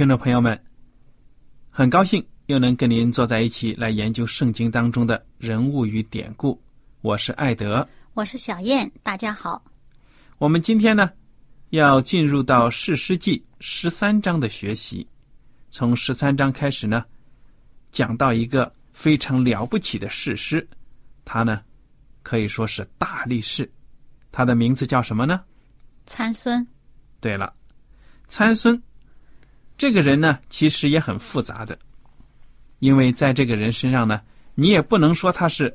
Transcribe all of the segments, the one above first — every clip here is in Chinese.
听众朋友们，很高兴又能跟您坐在一起来研究圣经当中的人物与典故。我是艾德，我是小燕，大家好。我们今天呢？要进入到《史诗记》十三章的学习，从十三章开始呢，讲到一个非常了不起的史诗，他呢可以说是大力士，他的名字叫什么呢？参孙。对了，参孙这个人呢，其实也很复杂的，因为在这个人身上呢，你也不能说他是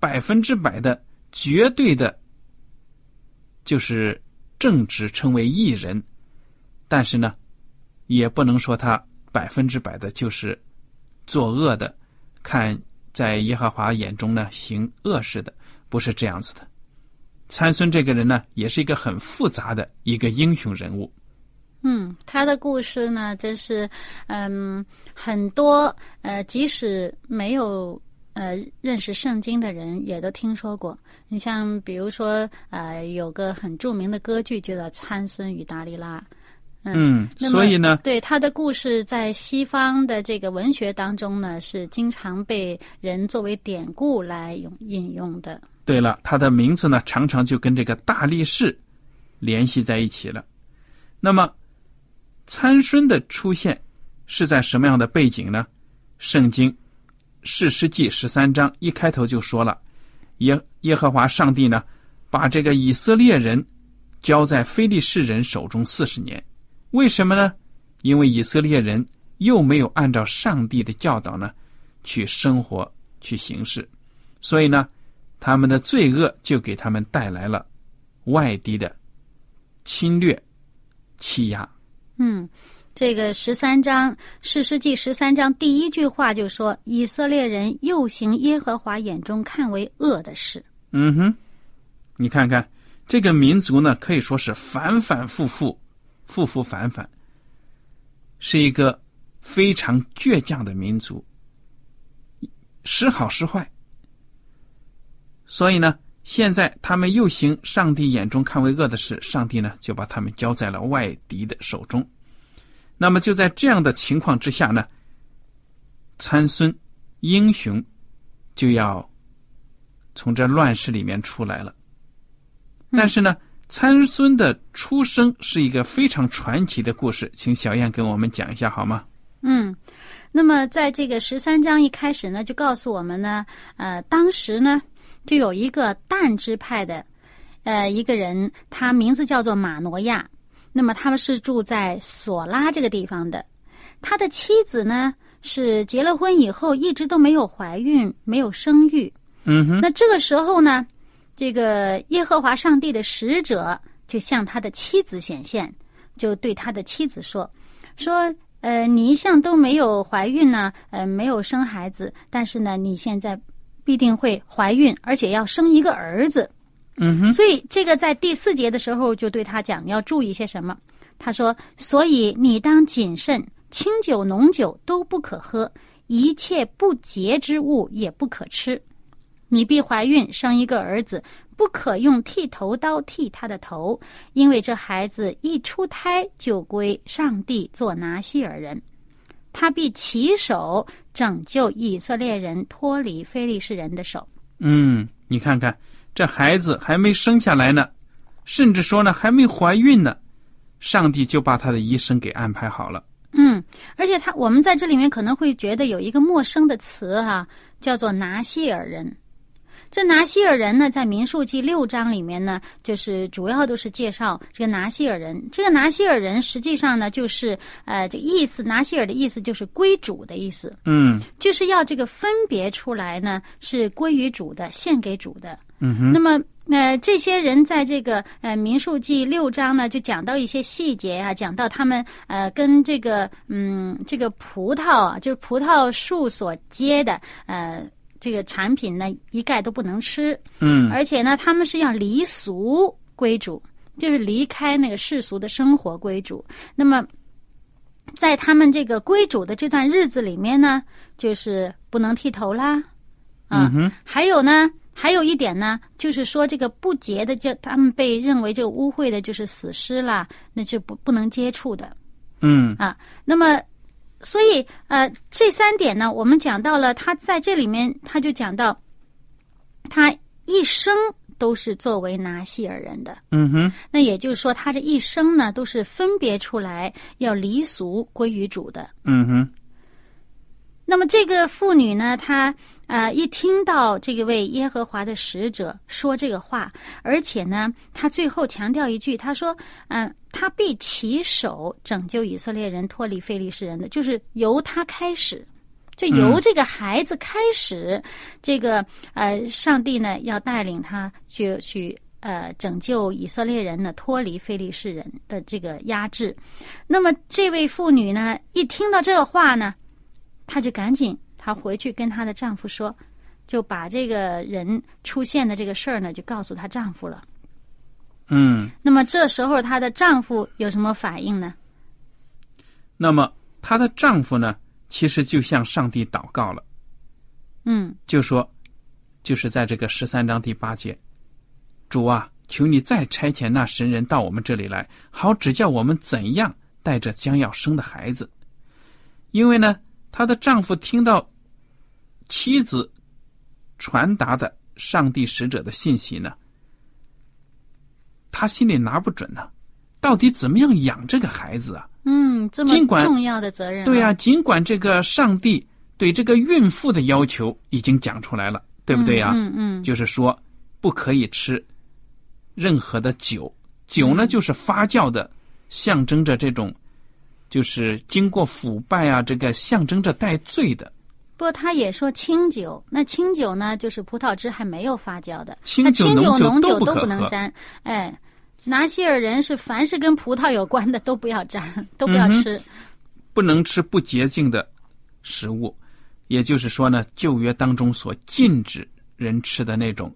百分之百的绝对的，就是。正直称为艺人，但是呢，也不能说他百分之百的就是作恶的，看在耶和华眼中呢行恶事的，不是这样子的。参孙这个人呢，也是一个很复杂的一个英雄人物。嗯，他的故事呢，真是嗯很多呃，即使没有。呃，认识圣经的人也都听说过。你像，比如说，呃，有个很著名的歌剧，叫做《参孙与达利拉》。嗯，所以呢，对他的故事在西方的这个文学当中呢，是经常被人作为典故来用引用的。对了，他的名字呢，常常就跟这个大力士联系在一起了。那么，参孙的出现是在什么样的背景呢？圣经。士师记十三章一开头就说了，耶耶和华上帝呢，把这个以色列人交在非利士人手中四十年，为什么呢？因为以色列人又没有按照上帝的教导呢去生活去行事，所以呢，他们的罪恶就给他们带来了外敌的侵略、欺压。嗯。这个十三章《士师记》十三章第一句话就说：“以色列人又行耶和华眼中看为恶的事。”嗯哼，你看看这个民族呢，可以说是反反复复、复复反反，是一个非常倔强的民族，时好时坏。所以呢，现在他们又行上帝眼中看为恶的事，上帝呢就把他们交在了外敌的手中。那么就在这样的情况之下呢，参孙英雄就要从这乱世里面出来了。但是呢，参孙的出生是一个非常传奇的故事，请小燕跟我们讲一下好吗？嗯，那么在这个十三章一开始呢，就告诉我们呢，呃，当时呢就有一个但支派的呃一个人，他名字叫做马诺亚。那么他们是住在索拉这个地方的，他的妻子呢是结了婚以后一直都没有怀孕，没有生育。嗯哼。那这个时候呢，这个耶和华上帝的使者就向他的妻子显现，就对他的妻子说：“说呃，你一向都没有怀孕呢，呃，没有生孩子，但是呢，你现在必定会怀孕，而且要生一个儿子。嗯哼，所以这个在第四节的时候就对他讲，你要注意些什么？他说：“所以你当谨慎，清酒浓酒都不可喝，一切不洁之物也不可吃。你必怀孕生一个儿子，不可用剃头刀剃他的头，因为这孩子一出胎就归上帝做拿西尔人，他必起手拯救以色列人脱离非利士人的手。”嗯，你看看这孩子还没生下来呢，甚至说呢还没怀孕呢，上帝就把他的一生给安排好了。嗯，而且他我们在这里面可能会觉得有一个陌生的词哈、叫做拿西尔人。这拿西尔人呢，在民数记六章里面呢，就是主要都是介绍这个拿西尔人。这个拿西尔人实际上呢，就是呃，这意思拿西尔的意思就是归主的意思，嗯就是要这个分别出来呢，是归于主的，献给主的。嗯哼，那么，呃，这些人在这个呃《民数记》六章呢，就讲到一些细节啊，讲到他们呃跟这个嗯这个葡萄啊，就是葡萄树所结的呃这个产品呢，一概都不能吃，嗯。而且呢，他们是要离俗归主，就是离开那个世俗的生活归主。那么，在他们这个归主的这段日子里面呢，就是不能剃头啦，啊，还有呢，还有一点呢，就是说这个不洁的，就他们被认为这个污秽的，就是死尸啦，那是不不能接触的。嗯。啊。那么，所以呃，这三点呢，我们讲到了，他在这里面他就讲到，他一生都是作为拿西尔人的。嗯哼，那也就是说，他这一生呢，都是分别出来要离俗归于主的。嗯哼，那么这个妇女呢，她呃一听到这个位耶和华的使者说这个话，而且呢，她最后强调一句，她说：“嗯、他必起手拯救以色列人脱离非利士人的，就是由他开始，就由这个孩子开始，这个呃，上帝呢要带领他去去呃拯救以色列人呢脱离非利士人的这个压制。那么这位妇女呢，一听到这个话呢。”她就赶紧，她回去跟她的丈夫说，就把这个人出现的这个事儿呢，就告诉她丈夫了。嗯。那么这时候她的丈夫有什么反应呢？那么她的丈夫呢，其实就向上帝祷告了，嗯就说，就是在这个十三章第八节，主啊，求你再差遣那神人到我们这里来，好指教我们怎样带着将要生的孩子。因为呢，她的丈夫听到妻子传达的上帝使者的信息呢，他心里拿不准呢、到底怎么样养这个孩子啊？嗯，这么重要的责任、对呀、啊，尽管这个上帝对这个孕妇的要求已经讲出来了，对不对呀、嗯嗯就是说不可以吃任何的酒，酒呢就是发酵的，象征着这种就是经过腐败啊，这个象征着带罪的。不过他也说清酒，那清酒呢，就是葡萄汁还没有发酵的，清那清酒浓酒都不能沾。哎，拿西尔人是凡是跟葡萄有关的都不要沾，都不要吃。不能吃不洁净的食物，也就是说呢，旧约当中所禁止人吃的那种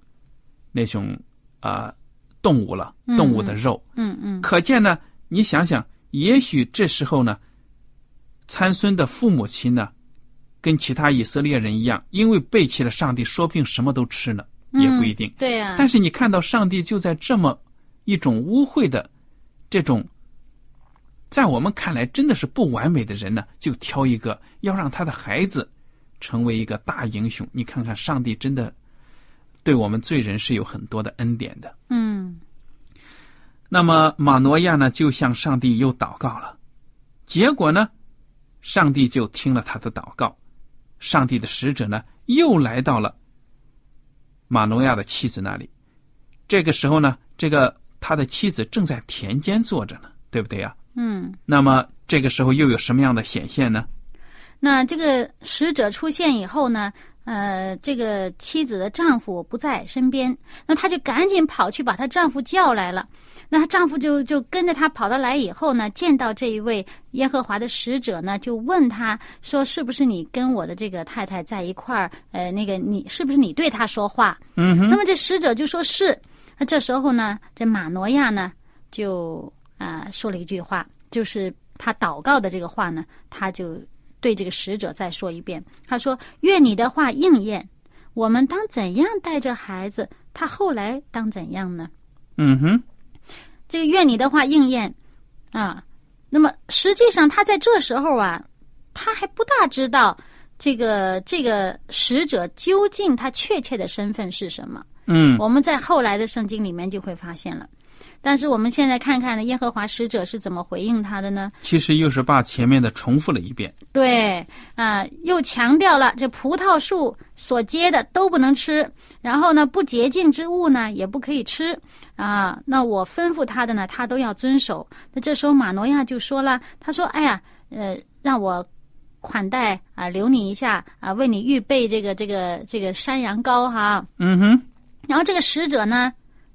那种啊、动物了，动物的肉。嗯嗯可见呢，你想想，也许这时候呢，参孙的父母亲呢，跟其他以色列人一样，因为背弃了上帝，说不定什么都吃呢，也不一定。对呀、但是你看到上帝就在这么一种污秽的这种，在我们看来真的是不完美的人呢，就挑一个要让他的孩子成为一个大英雄。你看看，上帝真的对我们罪人是有很多的恩典的。嗯那么马诺亚呢，就向上帝又祷告了，结果呢，上帝就听了他的祷告，上帝的使者呢又来到了马诺亚的妻子那里。这个时候呢，这个他的妻子正在田间坐着呢，对不对呀？嗯。那么这个时候又有什么样的显现呢？那这个使者出现以后呢，呃，这个妻子的丈夫不在身边，那她就赶紧跑去把她丈夫叫来了。那她丈夫就就跟着她跑到来以后呢，见到这一位耶和华的使者呢，就问他说：“是不是你跟我的这个太太在一块儿？呃，那个你是不是你对她说话？”嗯哼，那么这使者就说是。那这时候呢，这马诺亚呢就啊、说了一句话，就是他祷告的这个话呢，他就对这个使者再说一遍。他说：“愿你的话应验，我们当怎样带着孩子？他后来当怎样呢？嗯哼，这个愿你的话应验啊。那么实际上他在这时候啊，他还不大知道这个这个使者究竟他确切的身份是什么。嗯我们在后来的圣经里面就会发现了。但是我们现在看看呢，耶和华使者是怎么回应他的呢？其实又是把前面的重复了一遍。对啊、又强调了这葡萄树所结的都不能吃，然后呢，不洁净之物呢也不可以吃啊。那我吩咐他的呢，他都要遵守。那这时候马诺亚就说了，他说：“哎呀，呃，让我款待啊，留你一下啊，为你预备这个这个这个山羊羔哈。”嗯哼，然后这个使者呢，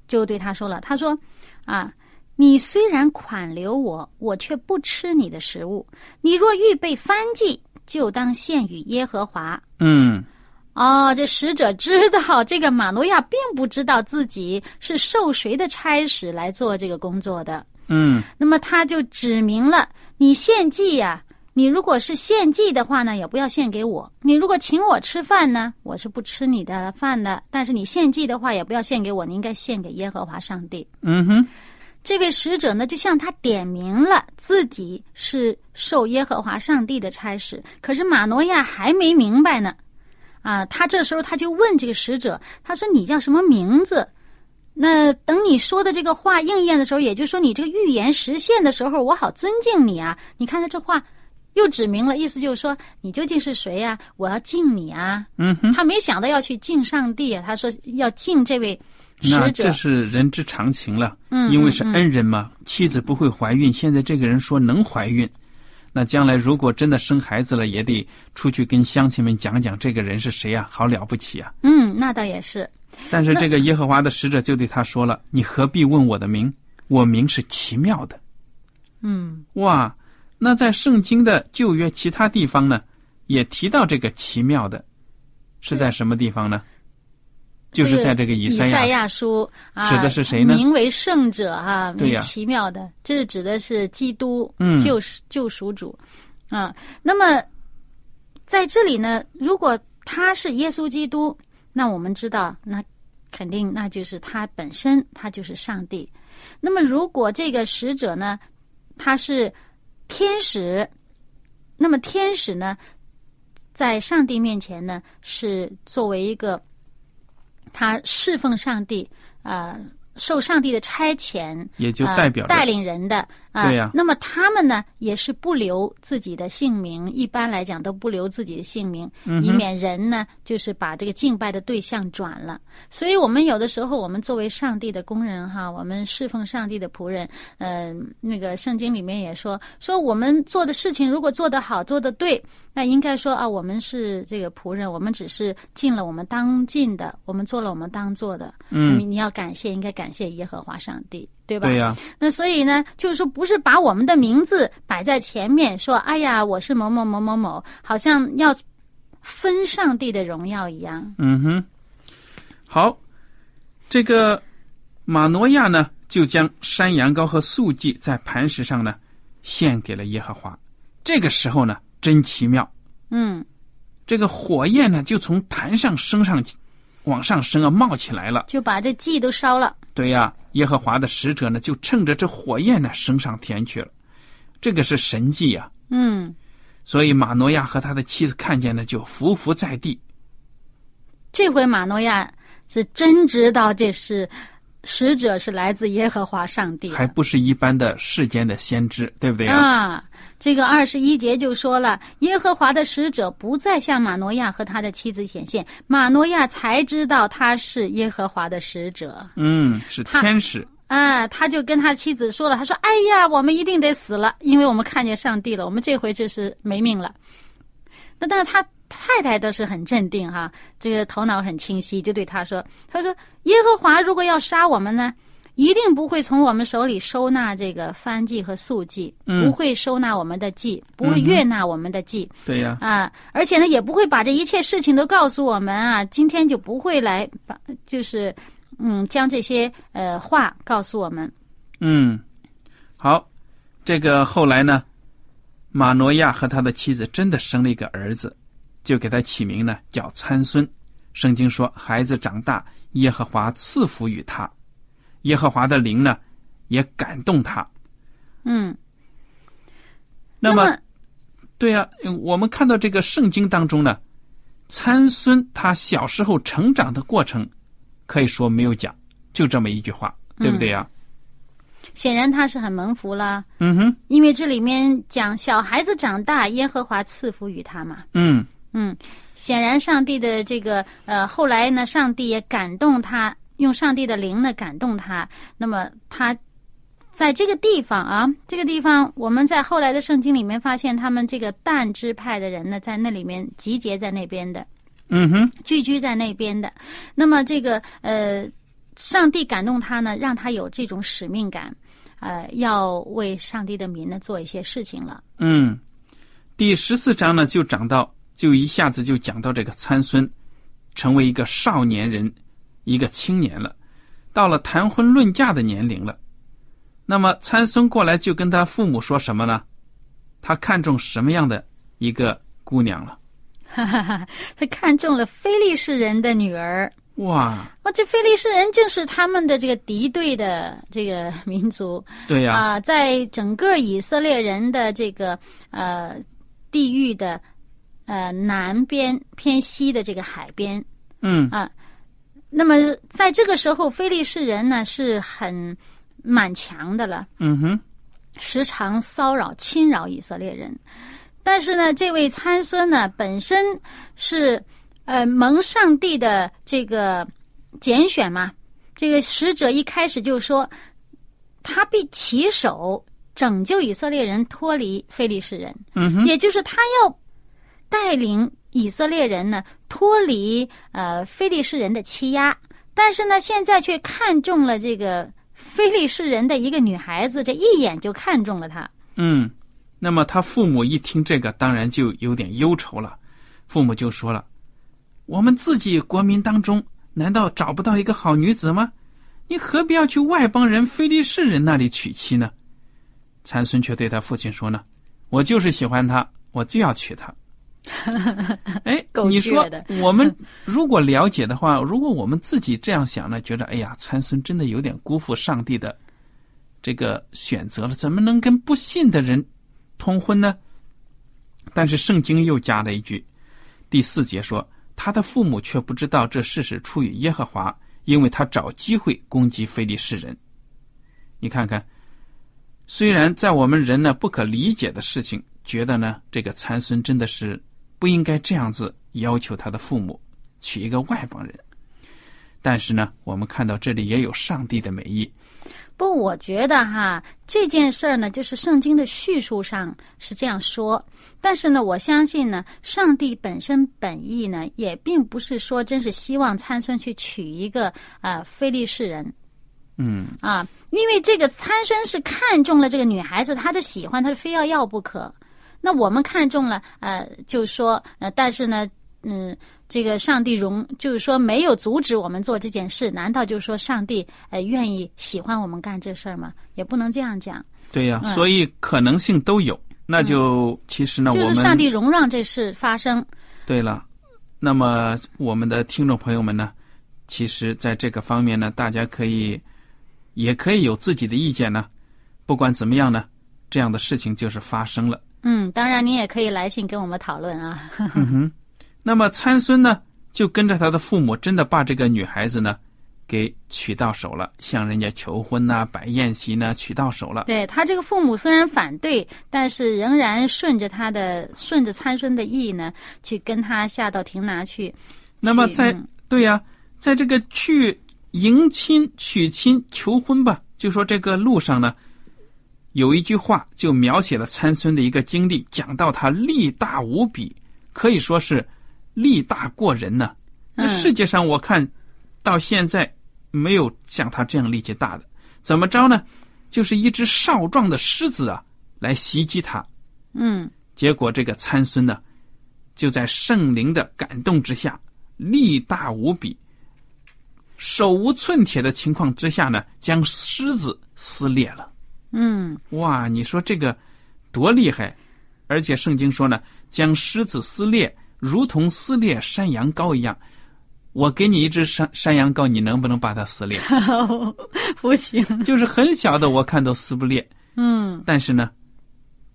就对他说了：“他说，啊，你虽然款留我，我却不吃你的食物。你若预备燔祭，就当献与耶和华。”嗯哦，这使者知道这个马诺亚并不知道自己是受谁的差使来做这个工作的，嗯那么他就指明了：你献祭呀、你如果是献祭的话呢，也不要献给我；你如果请我吃饭呢，我是不吃你的饭的。但是你献祭的话，也不要献给我，你应该献给耶和华上帝。嗯哼，这位使者呢，就向他点明了自己是受耶和华上帝的差使。可是马诺亚还没明白呢，啊，他这时候他就问这个使者，他说：“你叫什么名字？”那等你说的这个话应验的时候，也就是说你这个预言实现的时候，我好尊敬你啊！你看他这话又指明了，意思就是说你究竟是谁呀、我要敬你啊！嗯哼，他没想到要去敬上帝啊，他说要敬这位使者那这。是人之常情了。嗯因为是恩人嘛，妻子不会怀孕，现在这个人说能怀孕，那将来如果真的生孩子了，也得出去跟乡亲们讲讲这个人是谁啊，好了不起啊！嗯，那倒也是。但是这个耶和华的使者就对他说了：“你何必问我的名？我名是奇妙的。嗯”哇，那在圣经的旧约其他地方呢，也提到这个奇妙的，是在什么地方呢？就是在这个以以赛亚。书啊，指的是谁呢名为圣者哈、奇妙的，这是指的是基督，嗯救赎救赎主啊。那么在这里呢，如果他是耶稣基督，那我们知道，那肯定那就是他本身，他就是上帝。那么如果这个使者呢，他是天使，那么天使呢，在上帝面前呢，是作为一个他侍奉上帝，啊，受上帝的差遣，也就呃代表着带领人的啊。对呀那么他们呢，也是不留自己的姓名，一般来讲都不留自己的姓名，嗯以免人呢就是把这个敬拜的对象转了。所以我们有的时候，我们作为上帝的工人哈，我们侍奉上帝的仆人，嗯、那个圣经里面也说，说我们做的事情如果做得好，做得对，那应该说啊，我们是这个仆人，我们只是尽了我们当尽的，我们做了我们当做的。嗯你你要感谢，应该感谢耶和华上帝，对吧？对呀、那所以呢，就是说，不是把我们的名字摆在前面，说，哎呀，我是某某某某某，好像要分上帝的荣耀一样。嗯哼，好，这个马诺亚呢，就将山羊羔和素祭在磐石上呢献给了耶和华。这个时候呢，真奇妙，嗯这个火焰呢就从坛上升上去，往上升啊，冒起来了。就把这祭都烧了。对呀，耶和华的使者呢，就趁着这火焰呢升上天去了。这个是神迹呀、嗯，所以马诺亚和他的妻子看见呢，就伏伏在地。这回马诺亚是真知道这是使者是来自耶和华上帝还不是一般的世间的先知，对不对呀、啊，这个二十一节就说了，耶和华的使者不再向马诺亚和他的妻子显现，马诺亚才知道他是耶和华的使者。嗯，是天使。啊，他就跟他妻子说了，他说：“哎呀，我们一定得死了，因为我们看见上帝了，我们这回就是没命了。”那但是他太太倒是很镇定哈，这个头脑很清晰，就对他说：“他说耶和华如果要杀我们呢，一定不会从我们手里收纳这个番祭和素祭，嗯不会收纳我们的祭，不会悦纳我们的祭。对呀、啊，而且呢，也不会把这一切事情都告诉我们啊，今天就不会来把，就是嗯，将这些呃话告诉我们。嗯，好，这个后来呢，马诺亚和他的妻子真的生了一个儿子，就给他起名呢叫参孙。圣经说，孩子长大，耶和华赐福于他，耶和华的灵呢也感动他。嗯，那么么，对呀、我们看到这个圣经当中呢，参孙他小时候成长的过程，可以说没有讲，就这么一句话，对不对呀、显然他是很蒙福了，嗯哼，因为这里面讲小孩子长大，耶和华赐福于他嘛。嗯。嗯，显然上帝的这个呃，后来呢，上帝也感动他，用上帝的灵呢感动他。那么他在这个地方啊，这个地方我们在后来的圣经里面发现，他们这个但支派的人呢，在那里面集结在那边的，嗯哼，聚居在那边的。那么这个呃，上帝感动他呢，让他有这种使命感，呃，要为上帝的民呢做一些事情了。嗯，第十四章呢就讲到，就一下子就讲到这个参孙成为一个少年人，一个青年了，到了谈婚论嫁的年龄了。那么参孙过来就跟他父母说什么呢？他看中什么样的一个姑娘了？哈哈哈，他看中了非利士人的女儿。哇，哇，这非利士人正是他们的这个敌对的这个民族对呀、啊、在整个以色列人的这个呃地域的呃南边偏西的这个海边，嗯那么在这个时候，非利士人呢是很蛮强的了，嗯哼，时常骚扰侵扰以色列人。但是呢，这位参孙呢本身是呃蒙上帝的这个拣选嘛，这个使者一开始就说，他必起手拯救以色列人脱离非利士人，嗯哼，也就是他要带领以色列人呢脱离呃非利士人的欺压，但是呢，现在却看中了这个非利士人的一个女孩子，这一眼就看中了她。嗯。那么他父母一听这个，当然就有点忧愁了。父母就说了：“我们自己国民当中，难道找不到一个好女子吗？你何必要去外邦人非利士人那里娶妻呢？”参孙却对他父亲说呢：“我就是喜欢她，我就要娶她。” 哎，够你说 我们如果了解的话，如果我们自己这样想呢，觉得哎呀，参孙真的有点辜负上帝的这个选择了，怎么能跟不信的人通婚呢？但是圣经又加了一句，第四节说，他的父母却不知道这事是出于耶和华，因为他找机会攻击非利士人。你看看，虽然在我们人呢不可理解的事情，觉得呢这个参孙真的是不应该这样子要求他的父母娶一个外邦人，但是呢，我们看到这里也有上帝的美意。不，我觉得哈这件事儿呢，就是圣经的叙述上是这样说，但是呢，我相信呢，上帝本身本意呢，也并不是说真是希望参孙去娶一个啊、呃非利士人嗯啊，因为这个参孙是看中了这个女孩子，他就喜欢，他非要要不可。那我们看中了，呃，就说，呃，但是呢，嗯，这个上帝容，就是说没有阻止我们做这件事，难道就是说上帝呃愿意喜欢我们干这事儿吗？也不能这样讲，对呀、嗯所以可能性都有。那就、其实呢，我们就是上帝容让这事发生。对了，那么我们的听众朋友们呢，其实在这个方面呢，大家可以也可以有自己的意见呢。不管怎么样呢，这样的事情就是发生了。嗯，当然您也可以来信跟我们讨论啊。那么参孙呢，就跟着他的父母，真的把这个女孩子呢，给娶到手了，向人家求婚呐、摆宴席呢，娶到手了。对他这个父母虽然反对，但是仍然顺着他的顺着参孙的意呢，去跟他下到亭拿去。那么在、嗯对呀、在这个去迎亲、娶亲、求婚吧，就说这个路上呢，有一句话就描写了参孙的一个经历，讲到他力大无比，可以说是力大过人呢。那嗯世界上我看到现在没有像他这样力气大的，怎么着呢？就是一只少壮的狮子啊，来袭击他。嗯结果这个参孙呢，就在圣灵的感动之下，力大无比，手无寸铁的情况之下呢，将狮子撕裂了。嗯，哇，你说这个多厉害！而且圣经说呢，将狮子撕裂，如同撕裂山羊羔一样。我给你一只山山羊羔，你能不能把它撕裂？不行。就是很小的，我看都撕不裂。嗯，但是呢，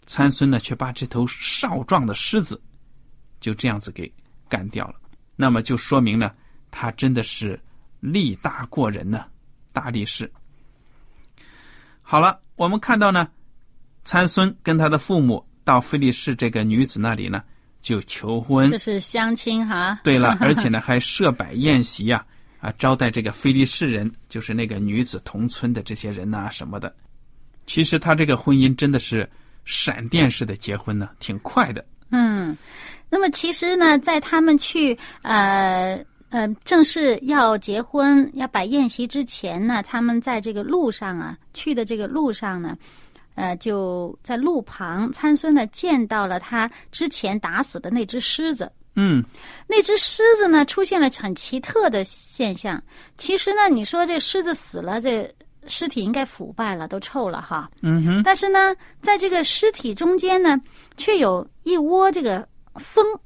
参孙呢却把这头少壮的狮子就这样子给干掉了。那么就说明呢，他真的是力大过人呢，大力士。好了，我们看到呢，参孙跟他的父母到菲利士这个女子那里呢。就求婚，这是相亲哈。对了，而且呢还设摆宴席呀，啊，招待这个菲利士人，就是那个女子同村的这些人呐什么的。其实他这个婚姻真的是闪电式的结婚呢，挺快的。嗯，那么其实呢，在他们去呃呃正式要结婚要摆宴席之前呢，他们在这个路上啊，去的这个路上呢。呃，就在路旁，参孙呢见到了他之前打死的那只狮子。嗯，那只狮子呢出现了很奇特的现象。其实呢，你说这狮子死了，这尸体应该腐败了，都臭了哈。嗯哼。但是呢，在这个尸体中间呢，却有一窝这个蜂，这个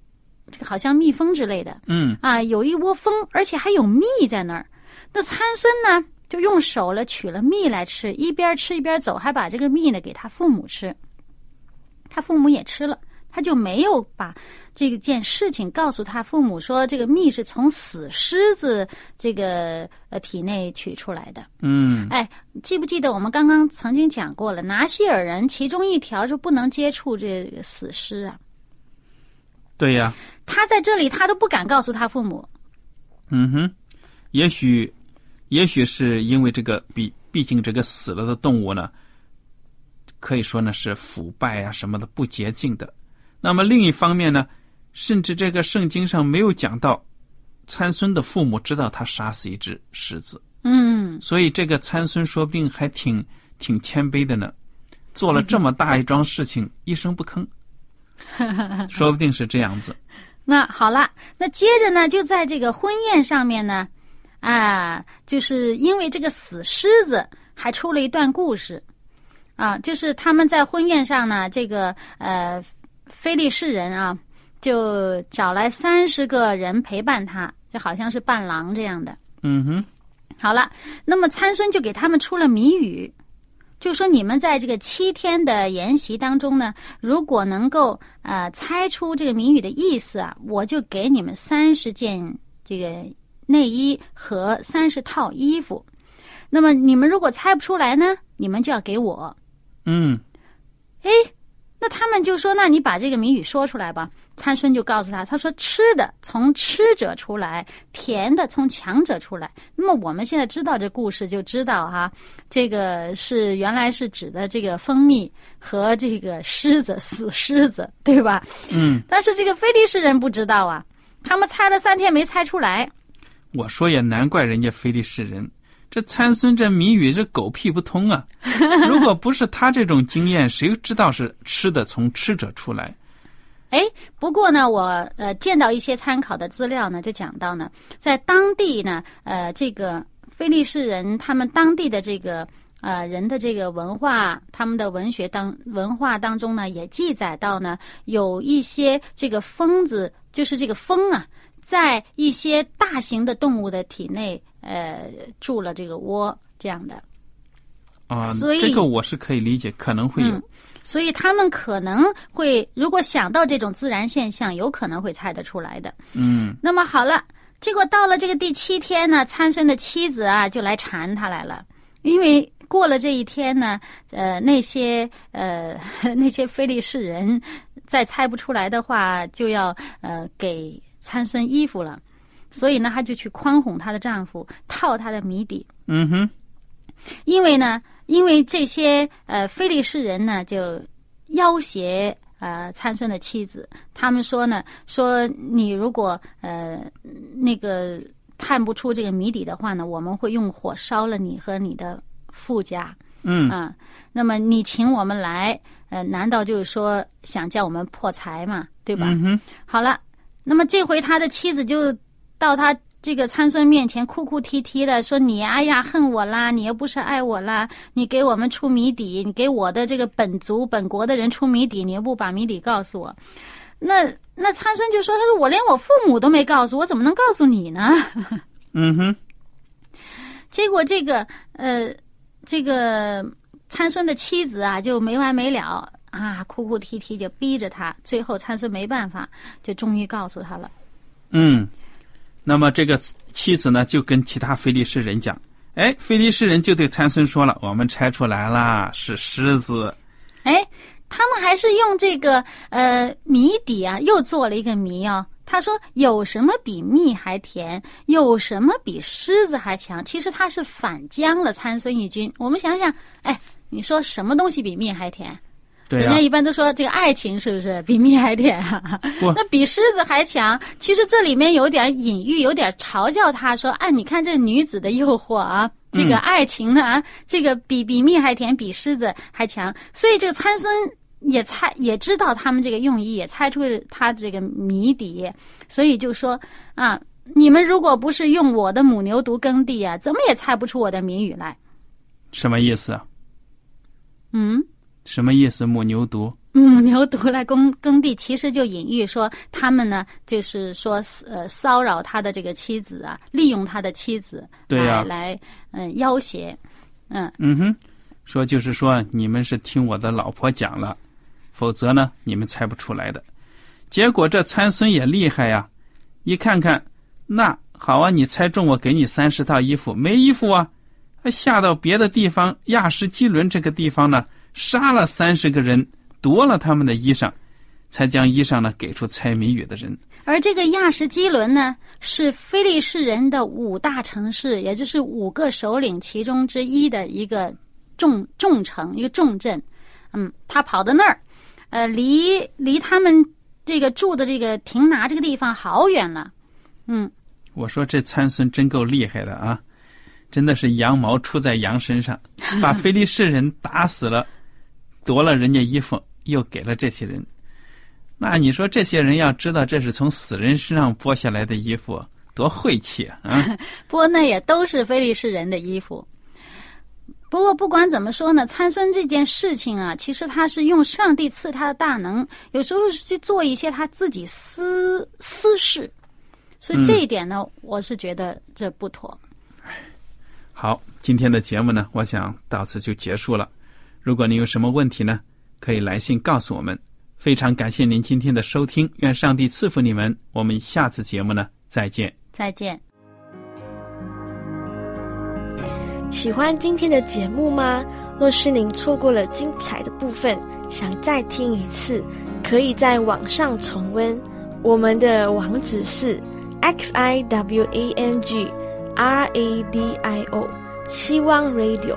好像蜜蜂之类的。嗯。啊，有一窝蜂，而且还有蜜在那儿。那参孙呢？就用手了取了蜜来吃，一边吃一边走，还把这个蜜呢给他父母吃。他父母也吃了，他就没有把这件事情告诉他父母，说这个蜜是从死狮子这个呃体内取出来的。嗯，哎，记不记得我们刚刚曾经讲过了？拿西尔人其中一条就不能接触这个死尸啊。对呀。他在这里，他都不敢告诉他父母。嗯哼，也许。也许是因为这个，毕毕竟这个死了的动物呢，可以说呢是腐败啊什么的不洁净的。那么另一方面呢，甚至这个圣经上没有讲到参孙的父母知道他杀死一只狮子。嗯，所以这个参孙说不定还挺挺谦卑的呢，做了这么大一桩事情一声不吭，说不定是这样子。那好了，那接着呢，就在这个婚宴上面呢。啊，就是因为这个死狮子还出了一段故事，啊，就是他们在婚宴上呢，这个呃，菲利士人啊，就找来三十个人陪伴他，就好像是伴郎这样的。嗯哼，好了，那么参孙就给他们出了谜语，就说你们在这个七天的研习当中呢，如果能够呃猜出这个谜语的意思啊，我就给你们三十件这个。内衣和三十套衣服，那么你们如果猜不出来呢？你们就要给我。嗯，哎，那他们就说：“那你把这个谜语说出来吧。”参孙就告诉他：“他说吃的从吃者出来，甜的从强者出来。”那么我们现在知道这故事，就知道哈，这个是原来是指的这个蜂蜜和这个狮子死狮子，对吧？嗯。但是这个菲利士人不知道啊，他们猜了三天没猜出来。我说也难怪人家非利士人，这参孙这谜语这狗屁不通啊！如果不是他这种经验，谁知道是吃的从吃者出来？哎，不过呢，我呃见到一些参考的资料呢，就讲到呢，在当地呢，呃，这个非利士人他们当地的这个呃人的这个文化，他们的文学当文化当中呢，也记载到呢，有一些这个疯子，就是这个蜂啊。在一些大型的动物的体内，呃，住了这个窝这样的啊，所以这个我是可以理解，可能会有，所以他们可能会如果想到这种自然现象，有可能会猜得出来的。嗯，那么好了，结果到了这个第七天呢，参孙的妻子啊就来缠他来了，因为过了这一天呢，呃，那些呃 那些非利士人再猜不出来的话，就要呃给。参孙衣服了，所以呢，她就去宽哄她的丈夫，套他的谜底。嗯哼，因为呢，因为这些呃非利士人呢，就要挟呃参孙的妻子，他们说呢，说你如果呃那个探不出这个谜底的话呢，我们会用火烧了你和你的富家。嗯啊，那么你请我们来，呃，难道就是说想叫我们破财嘛？对吧？嗯哼，好了。那么这回他的妻子就到他这个参孙面前哭哭啼啼的说：“你哎呀恨我啦，你又不是爱我啦，你给我们出谜底，你给我的这个本族本国的人出谜底，你又不把谜底告诉我。”那那参孙就说：“他说我连我父母都没告诉我，怎么能告诉你呢？” 嗯哼，结果这个呃，这个参孙的妻子啊，就没完没了啊，哭哭啼啼就逼着他。最后参孙没办法，就终于告诉他了。嗯，那么这个妻子呢，就跟其他非利士人讲：“哎，非利士人就对参孙说了，我们猜出来啦，是狮子。”哎，他们还是用这个呃谜底啊，又做了一个谜哦。他说：“有什么比蜜还甜？有什么比狮子还强？”其实他是反将了参孙一军。我们想想，哎，你说什么东西比蜜还甜？人家一般都说这个爱情是不是比蜜还甜啊？那比狮子还强。其实这里面有点隐喻，有点嘲笑他说：“哎，你看这女子的诱惑啊，这个爱情呢，啊这个比比蜜还甜，比狮子还强。”所以这个参孙也猜也知道他们这个用意，也猜出了他这个谜底，所以就说啊，你们如果不是用我的母牛犊耕地啊，怎么也猜不出我的谜语来。什么意思啊？嗯。什么意思？母牛犊？母牛犊来耕耕地，其实就隐喻说他们呢，就是说呃骚扰他的这个妻子啊，利用他的妻子对呀来来嗯、要挟，嗯嗯哼，说就是说你们是听我的老婆讲了，否则呢你们猜不出来的。结果这参孙也厉害呀，一看看，那好啊，你猜中我给你三十套衣服，没衣服啊，下到别的地方亚什基伦这个地方呢，杀了三十个人，夺了他们的衣裳，才将衣裳呢给出猜谜语的人。而这个亚什基伦呢，是非利士人的五大城市，也就是五个首领其中之一的一个重重城，一个重镇。嗯，他跑到那儿，呃，离离他们这个住的这个亭拿这个地方好远了。嗯，我说这参孙真够厉害的啊！真的是羊毛出在羊身上，把非利士人打死了，夺了人家衣服，又给了这些人。那你说这些人要知道这是从死人身上剥下来的衣服，多晦气啊！啊 不过那也都是非利士人的衣服。不过不管怎么说呢，参孙这件事情啊，其实他是用上帝赐他的大能，有时候是去做一些他自己私私事，所以这一点呢，我是觉得这不妥。好，今天的节目呢，我想到此就结束了。如果您有什么问题呢，可以来信告诉我们。非常感谢您今天的收听，愿上帝赐福你们。我们下次节目呢，再见。再见。喜欢今天的节目吗？若是您错过了精彩的部分，想再听一次，可以在网上重温。我们的网址是 x i w a n g r a d i o 希望 Radio，